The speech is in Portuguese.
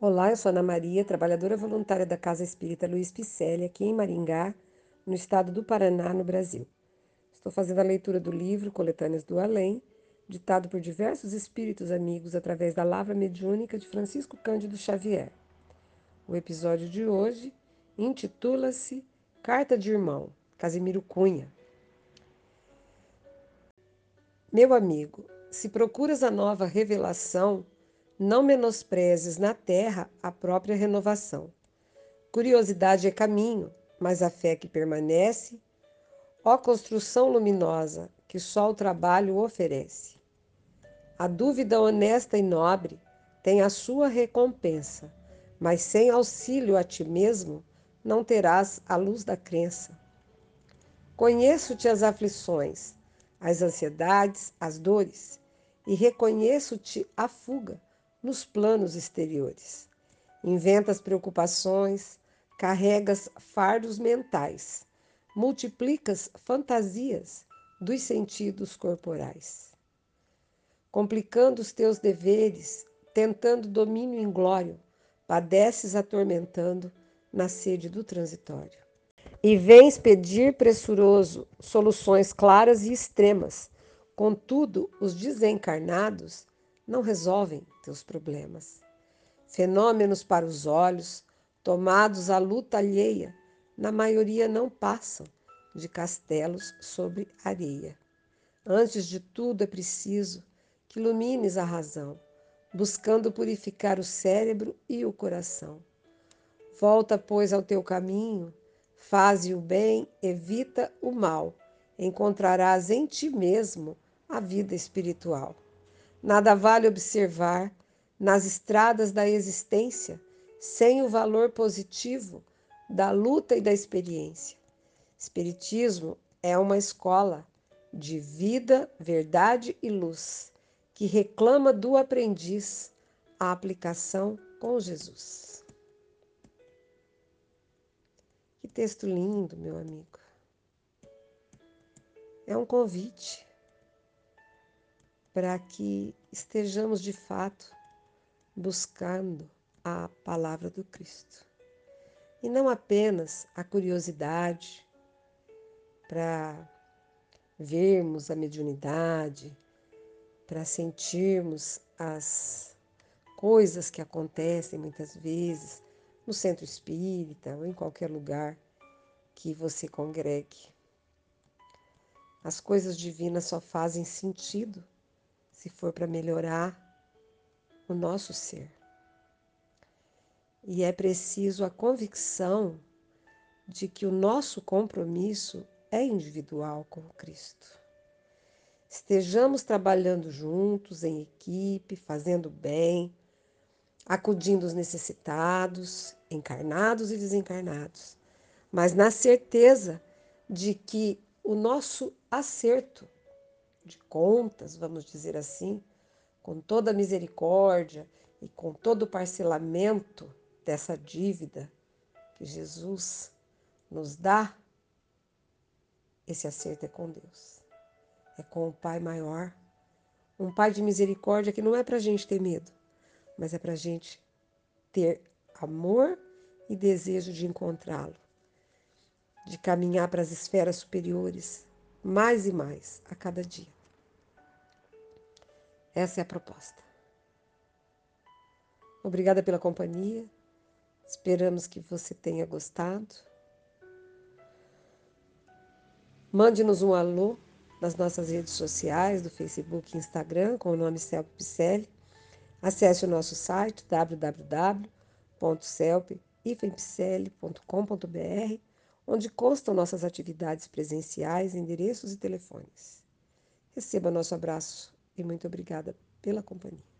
Olá, eu sou Ana Maria, trabalhadora voluntária da Casa Espírita Luiz Picelli, aqui em Maringá, no estado do Paraná, no Brasil. Estou fazendo a leitura do livro Coletâneas do Além, ditado por diversos espíritos amigos através da lavra mediúnica de Francisco Cândido Xavier. O episódio de hoje intitula-se Carta de Irmão, Casimiro Cunha. Meu amigo, se procuras a nova revelação, não menosprezes na terra a própria renovação. Curiosidade é caminho, mas a fé que permanece, ó construção luminosa que só o trabalho oferece. A dúvida honesta e nobre tem a sua recompensa, mas sem auxílio a ti mesmo não terás a luz da crença. Conheço-te as aflições, as ansiedades, as dores, e reconheço-te a fuga nos planos exteriores. Inventas preocupações, carregas fardos mentais, multiplicas fantasias dos sentidos corporais. Complicando os teus deveres, tentando domínio inglório, padeces atormentando na sede do transitório. E vens pedir pressuroso soluções claras e extremas, contudo, os desencarnados não resolvem teus problemas. Fenômenos para os olhos, tomados à luta alheia, na maioria não passam de castelos sobre areia. Antes de tudo é preciso que ilumines a razão, buscando purificar o cérebro e o coração. Volta, pois, ao teu caminho, faze o bem, evita o mal, encontrarás em ti mesmo a vida espiritual. Nada vale observar nas estradas da existência sem o valor positivo da luta e da experiência. Espiritismo é uma escola de vida, verdade e luz que reclama do aprendiz a aplicação com Jesus. Que texto lindo, meu amigo. É um convite para que estejamos de fato buscando a palavra do Cristo. E não apenas a curiosidade para vermos a mediunidade, para sentirmos as coisas que acontecem muitas vezes no centro espírita ou em qualquer lugar que você congregue. As coisas divinas só fazem sentido se for para melhorar o nosso ser. E é preciso a convicção de que o nosso compromisso é individual com Cristo. Estejamos trabalhando juntos, em equipe, fazendo bem, acudindo os necessitados, encarnados e desencarnados, mas na certeza de que o nosso acerto de contas, vamos dizer assim, com toda a misericórdia e com todo o parcelamento dessa dívida que Jesus nos dá, esse acerto é com Deus. É com o Pai maior, um Pai de misericórdia que não é para a gente ter medo, mas é para a gente ter amor e desejo de encontrá-lo, de caminhar para as esferas superiores mais e mais a cada dia. Essa é a proposta. Obrigada pela companhia. Esperamos que você tenha gostado. Mande-nos um alô nas nossas redes sociais, do Facebook e Instagram, com o nome Celpe Picelli. Acesse o nosso site www.celpe.com.br, onde constam nossas atividades presenciais, endereços e telefones. Receba nosso abraço e muito obrigada pela companhia.